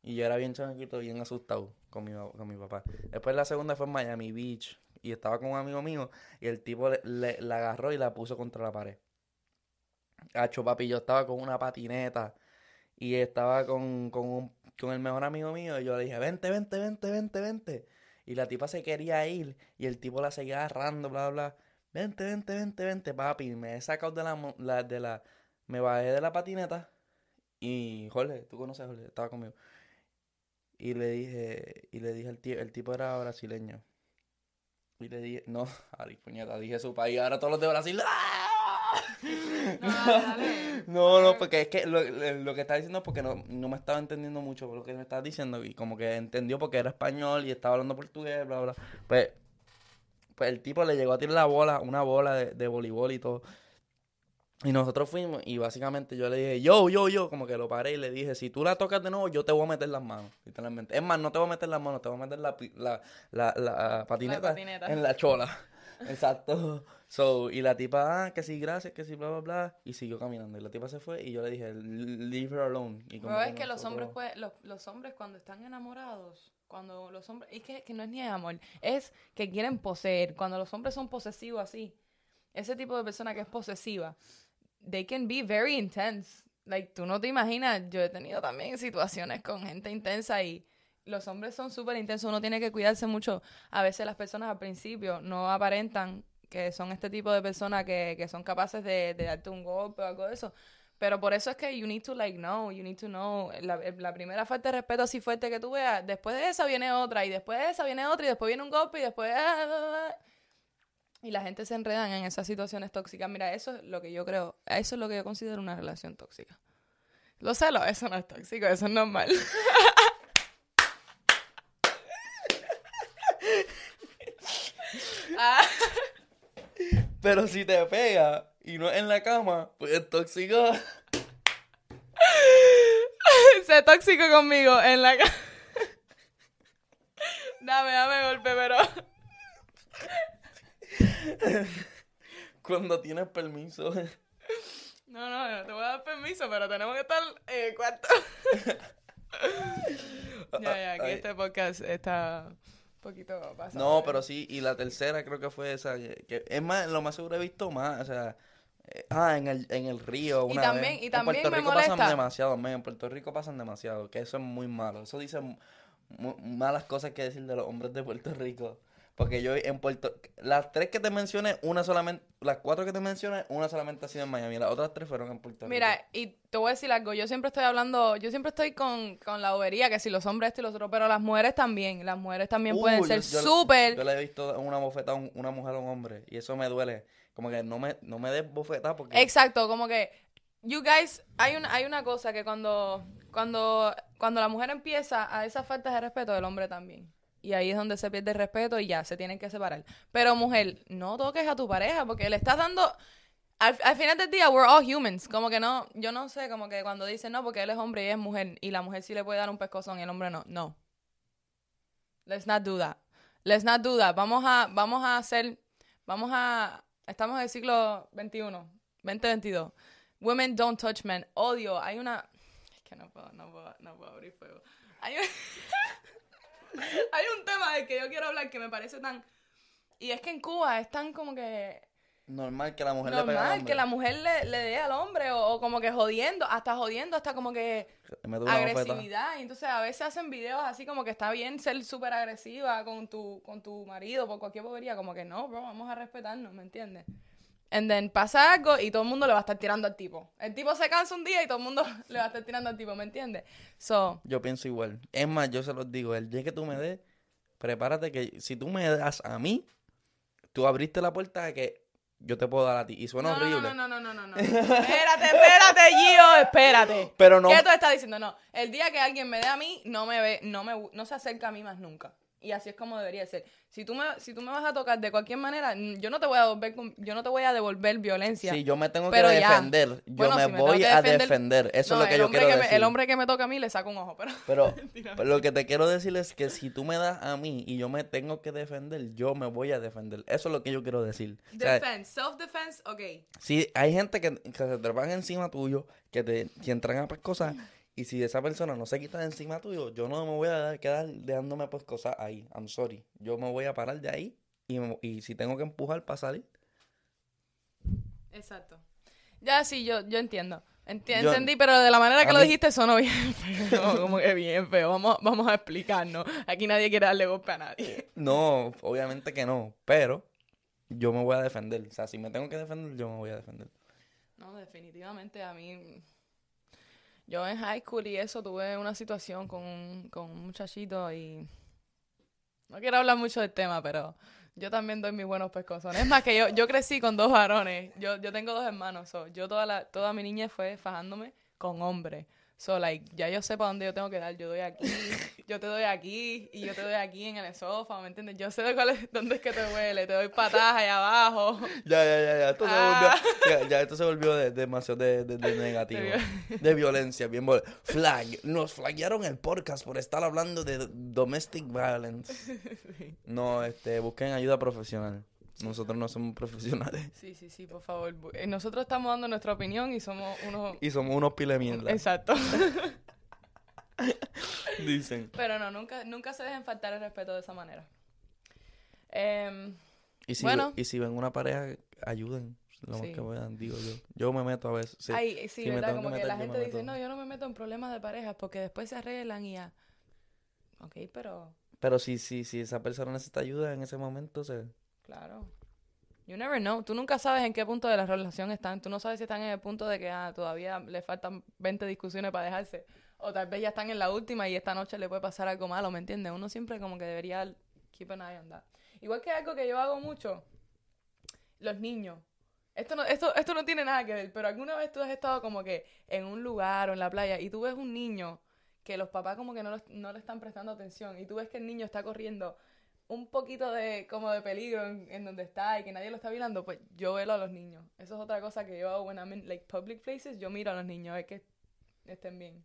Y yo era bien chamaquito, bien asustado con mi, con mi papá. Después la segunda fue en Miami Beach. Y estaba con un amigo mío y el tipo le, le- la agarró y la puso contra la pared. Hacho, papi, yo estaba con una patineta y estaba con, con, un- con el mejor amigo mío y yo le dije, vente, vente, vente, vente, vente. Y la tipa se quería ir y el tipo la seguía agarrando, bla, bla. Vente, vente, vente, vente, papi. Me he sacado de la, la- de la, me bajé de la patineta y Jorge, tú conoces a Jorge, estaba conmigo. Y le dije, y le dije, el, tío, el tipo era brasileño. Y le dije, no, ay, puñeta, dije su país, ahora todos los de Brasil. ¡ah! No, dale. No, no, porque es que lo, lo que está diciendo es porque no, no me estaba entendiendo mucho por lo que me estaba diciendo y como que entendió porque era español y estaba hablando portugués, bla, bla. Pues, pues el tipo le llegó a tirar la bola, una bola de, de voleibol y todo. Y nosotros fuimos y básicamente yo le dije, yo, yo, yo, como que lo paré y le dije, si tú la tocas de nuevo, yo te voy a meter las manos, literalmente. Es más, no te voy a meter las manos, te voy a meter la, pi- la, la, la patineta, patineta. en la chola. Exacto. So, y la tipa, ah, que sí, gracias, que sí, bla, bla, bla. Y siguió caminando. Y la tipa se fue y yo le dije, leave her alone. Y como Pero es que los hombres, pues, los, los hombres cuando están enamorados, cuando los hombres, es que, que no es ni amor, es que quieren poseer. Cuando los hombres son posesivos así, ese tipo de persona que es posesiva, they can be very intense. Like, tú no te imaginas, yo he tenido también situaciones con gente intensa y los hombres son súper intensos, uno tiene que cuidarse mucho. A veces las personas al principio no aparentan que son este tipo de personas que, que son capaces de, de darte un golpe o algo de eso. Pero por eso es que you need to like know, you need to know. La, la primera falta de respeto así fuerte que tú veas, después de esa viene otra, y después de esa viene otra, y después viene un golpe, y después... ah, ah, ah. Y la gente se enredan en esas situaciones tóxicas. Mira, eso es lo que yo creo, eso es lo que yo considero una relación tóxica. Los celos, eso no es tóxico, eso es normal. Ah, Pero si te pega y no es en la cama, pues es tóxico. sé tóxico conmigo en la ca- Dame, dame golpe, pero... Cuando tienes permiso. No, no, no te voy a dar permiso, pero tenemos que estar en el cuarto. ya, ya, que este podcast está un poquito pasado. No, pero sí, y la tercera creo que fue esa. Que, que- es más, lo más seguro he visto más, o sea. Eh, ah, en el, en el río Y una también- vez. y En también Puerto me Rico pasan demasiado, men, en Puerto Rico pasan demasiado, que eso es muy malo. Eso dice malas cosas que decir de los hombres de Puerto Rico. Porque yo en Puerto... Las tres que te mencioné, una solamente... Las cuatro que te mencioné, una solamente ha sido en Miami. Las otras tres fueron en Puerto Rico. Mira, y te voy a decir algo, yo siempre estoy hablando, yo siempre estoy con, con la bobería, que si los hombres esto y los otros, pero las mujeres también, las mujeres también Uh, pueden yo- ser súper... Yo le he visto una bofetada a un- una mujer a un hombre. Y eso me duele. Como que no me, des bofetada porque... Exacto, como que you guys, hay una, hay una cosa que cuando, cuando, cuando la mujer empieza a esas faltas de respeto, el hombre también. Y ahí es donde se pierde el respeto y ya, se tienen que separar. Pero mujer, no toques a tu pareja porque le estás dando... Al, al final del día, we're all humans. Como que no, yo no sé, como que cuando dicen no, porque él es hombre y es mujer, y la mujer sí le puede dar un pescozón y el hombre no. No. Let's not do that. Let's not do that. Vamos a, vamos a hacer, vamos a, estamos en el siglo XXI, 2022. Women don't touch men. Odio. Hay una, es que no puedo, no puedo, no puedo abrir fuego. Hay un, hay un tema del que yo quiero hablar que me parece tan, y es que en Cuba es tan como que Normal que la mujer le pegue al normal hombre. que la mujer le, le dé al hombre o, o como que jodiendo, hasta jodiendo, hasta como que agresividad. Y entonces a veces hacen videos así como que está bien ser súper agresiva con tu, con tu marido por cualquier bobería. Como que no, bro, vamos a respetarnos, ¿me entiendes? And then pasa algo y todo el mundo le va a estar tirando al tipo. El tipo se cansa un día y todo el mundo le va a estar tirando al tipo, ¿me entiendes? So, Yo pienso igual. Es más, yo se los digo, el día que tú me des, prepárate que si tú me das a mí, tú abriste la puerta de que yo te puedo dar a ti. Y suena no, horrible. no, no, no, no, no, no. Espérate, espérate, Gio, espérate. Pero no. ¿Qué tú estás diciendo? No, el día que alguien me dé a mí, no me ve, no me, no se acerca a mí más nunca. Y así es como debería ser. Si tú me, si tú me vas a tocar de cualquier manera, yo no te voy a devolver, yo no te voy a devolver violencia. Si yo me tengo que ya. defender, yo Bueno, me si voy a defender- defender. Eso No, es lo que yo quiero que me- decir. el hombre que me toca a mí le saca un ojo, pero Pero, lo que te quiero decir es que si tú me das a mí y yo me tengo que defender, yo me voy a defender. Eso es lo que yo quiero decir. O sea, defense, self-defense, ok. si hay gente que, que se trepan encima tuyo, que te que entran a pescosas, y si esa persona no se quita de encima tuyo, yo no me voy a quedar dejándome pescosas ahí. I'm sorry. Yo me voy a parar de ahí y, me- y si tengo que empujar para salir, Exacto. Ya sí, yo, yo entiendo. Enti- Yo- entendí, pero de la manera que lo mí- dijiste sonó bien feo. Como que bien feo. Vamos, vamos a explicarnos. Aquí nadie quiere darle golpe a nadie. no, obviamente que no, pero yo me voy a defender. O sea, si me tengo que defender, yo me voy a defender. No, definitivamente a mí. Yo en high school y eso tuve una situación con un, con un muchachito y. No quiero hablar mucho del tema, pero yo también doy mis buenos pescozones. Es más que yo, yo crecí con dos varones. Yo, yo tengo dos hermanos. so, yo toda la, toda mi niñez fue fajándome con hombres. So, like, ya yo sé para dónde yo tengo que dar. Yo doy aquí, yo te doy aquí, y yo te doy aquí en el sofá, ¿me entiendes? Yo sé de cuál es, dónde es que te duele. Te doy patadas allá abajo. Ya, ya, ya, ya. Esto Ah. se volvió, ya, ya, esto se volvió de, demasiado de, de- de negativo. De De, violencia, bien vol- Flag. Nos flaguearon el podcast por estar hablando de domestic violence. No, este, busquen ayuda profesional. Nosotros no somos profesionales. Sí, sí, sí, por favor. Eh, Nosotros estamos dando nuestra opinión y somos unos... Y somos unos pile mierda. Exacto. Dicen. Pero no, nunca, nunca se dejen faltar el respeto de esa manera. Em, Y si, Bueno. y si ven una pareja, ayuden. Lo más Sí. que puedan, digo yo. Yo me meto a veces. sí. ay, sí, ¿verdad? que Como que la me gente dice, no, yo no me meto en problemas de pareja porque después se arreglan y ya. Ok, pero Pero si, si, si esa persona necesita ayuda en ese momento, se... claro. You never know. Tú nunca sabes en qué punto de la relación están. Tú no sabes si están en el punto de que ah, todavía le faltan 20 discusiones para dejarse. O tal vez ya están en la última y esta noche le puede pasar algo malo, ¿me entiendes? Uno siempre como que debería keep an eye on that. Igual que algo que yo hago mucho, los niños. Esto no, esto, esto no tiene nada que ver, pero alguna vez tú has estado como que en un lugar o en la playa y tú ves un niño que los papás como que no, lo- no le están prestando atención y tú ves que el niño está corriendo un poquito de como de peligro en, en donde está y que nadie lo está mirando, pues yo velo a los niños. Eso es otra cosa que yo hago when I'm in like public places, yo miro a los niños a ver que estén bien.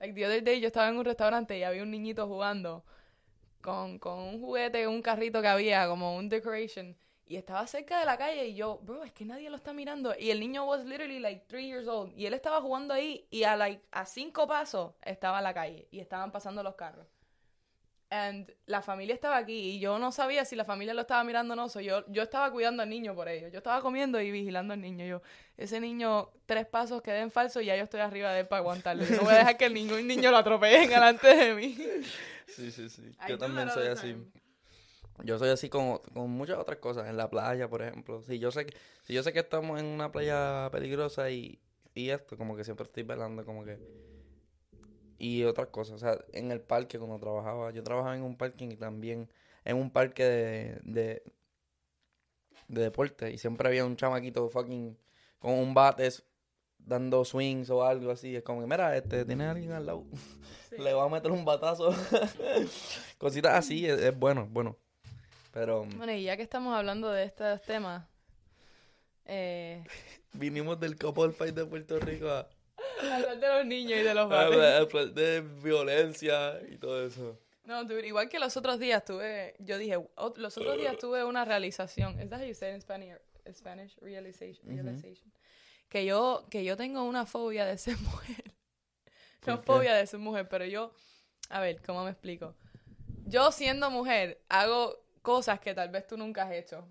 Like the other day yo estaba en un restaurante y había un niñito jugando con, con un juguete, un carrito que había, como un decoration, y estaba cerca de la calle y yo, bro, es que nadie lo está mirando. Y el niño was literally like three years old. Y él estaba jugando ahí y a like a cinco pasos estaba la calle y estaban pasando los carros. And la familia estaba aquí y yo no sabía si la familia lo estaba mirando o no. So yo, yo estaba cuidando al niño por ellos. Yo estaba comiendo y vigilando al niño. Yo, ese niño, tres pasos que den falso y ya yo estoy arriba de él para aguantarlo. Yo no voy a dejar que ningún niño lo atropelle delante de mí. Sí, sí, sí. Yo también soy así. time. Yo soy así con, con muchas otras cosas. En la playa, por ejemplo. Si yo sé que, si yo sé que estamos en una playa peligrosa y, y esto, como que siempre estoy velando, como que... Y otras cosas. O sea, en el parque cuando trabajaba. Yo trabajaba en un parking y también en un parque de, de, de deporte. Y siempre había un chamaquito fucking con un bate dando swings o algo así. Es como que, mira, este, tienes a alguien al lado. Le va a meter un batazo. Cositas así, es, es bueno, bueno. Pero mm, Bueno, y ya que estamos hablando de estos temas, eh, vinimos del couple fight de Puerto Rico a, hablar de los niños y de los bates. hablar de violencia y todo eso. No, dude, igual que los otros días tuve, yo dije, ot- los otros días tuve una realización. ¿Es that how you say in Spanish? Spanish realization, realization. Que yo, que yo tengo una fobia de ser mujer. No ¿Por qué? fobia de ser mujer, pero yo, a ver, ¿cómo me explico? Yo siendo mujer hago cosas que tal vez tú nunca has hecho.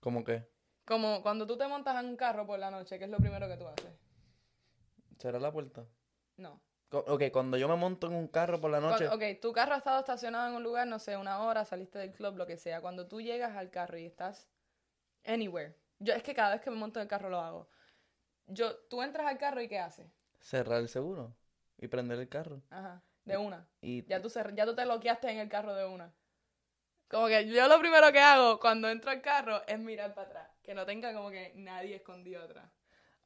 ¿Cómo que? Como cuando tú te montas en un carro por la noche, ¿qué es lo primero que tú haces? ¿Será la puerta? No. Ok, cuando yo me monto en un carro por la noche. Cuando- ok, tu carro ha estado estacionado en un lugar, no sé, una hora, saliste del club, lo que sea. Cuando tú llegas al carro y estás anywhere. Yo es que cada vez que me monto en el carro lo hago. Yo, tú entras al carro y ¿qué haces? Cerrar el seguro y prender el carro. Ajá, de una. Y Ya tú, ya tú te bloqueaste en el carro de una. Como que yo lo primero que hago cuando entro al carro es mirar para atrás. Que no tenga como que nadie escondido atrás.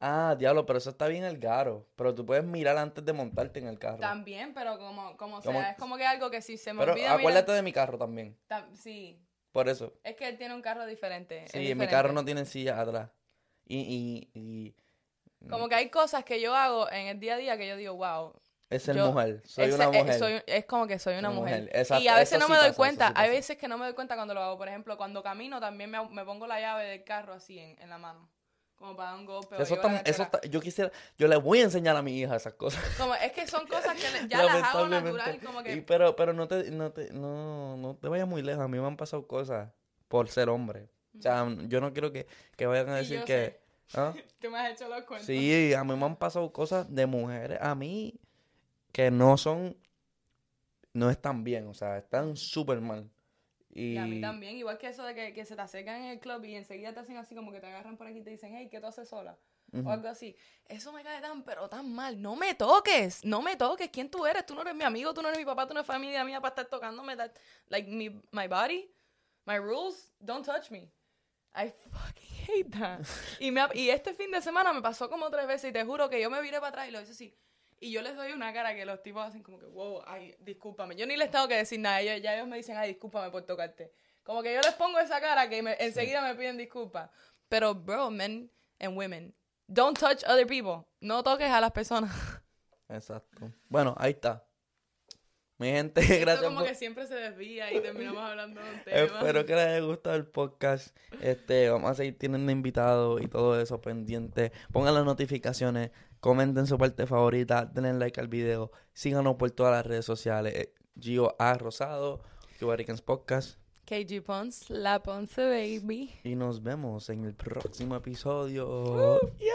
Ah, diablo, pero eso está bien el garo. Pero tú puedes mirar antes de montarte en el carro. También, pero como, como Como- sea, es como que algo que si se me Pero olvida acuérdate mirar... de mi carro también. tam- sí, Por eso. es que él tiene un carro diferente. es Sí, mi carro no tienen sillas atrás. Y, y, y Como que hay cosas que yo hago en el día a día que yo digo, wow. es yo- mujer. Soy ese- una eh, mujer. soy- es como que soy una Una mujer. mujer, exacto, Y a veces no sí me doy pasa, cuenta. sí Hay veces que no me doy cuenta cuando lo hago. Por ejemplo, cuando camino también me, me pongo la llave del carro así en, en la mano. Como para dar un golpe. Eso eso está- yo quisiera, yo le voy a enseñar a mi hija esas cosas. Como, es que son cosas que le- ya las hago natural. Como que Y pero, pero no te, no te, no, no te vayas muy lejos. A mí me han pasado cosas por ser hombre. O sea, yo no quiero que, que vayan a decir que, ¿ah? tú me has hecho los cuentos. Sí, a mí me han pasado cosas de mujeres a mí que no son, no están bien, o sea, están súper mal. Y, Y a mí también, igual que eso de que, que se te acercan en el club y enseguida te hacen así como que te agarran por aquí y te dicen, hey, ¿qué tú haces sola? O algo así. Eso me cae tan, pero tan mal. No me toques, no me toques. ¿Quién tú eres? Tú no eres mi amigo, tú no eres mi papá, tú no eres familia mía para estar tocándome. That, like, mi, my body, my rules, don't touch me. I fucking hate that. y, me, y este fin de semana me pasó como tres veces y te juro que yo me viré para atrás y lo hice así. Y yo les doy una cara que los tipos hacen como que, wow, ay, discúlpame. Yo ni les tengo que decir nada. Ellos, ya ellos me dicen, ay, discúlpame por tocarte. Como que yo les pongo esa cara que me- enseguida me piden disculpas. Pero, bro, men and women, don't touch other people. No toques a las personas. Exacto. Bueno, ahí está. Mi gente, Esto gracias como por... que siempre se desvía y terminamos hablando de un tema. Espero que les haya gustado el podcast. Este, vamos a seguir teniendo invitados y todo eso pendiente. Pongan las notificaciones, comenten su parte favorita, denle like al video, síganos por todas las redes sociales. eh, Gio A Rosado, Cubaricans Podcast. KG Pons, la Ponce Baby. Y nos vemos en el próximo episodio. Yeah.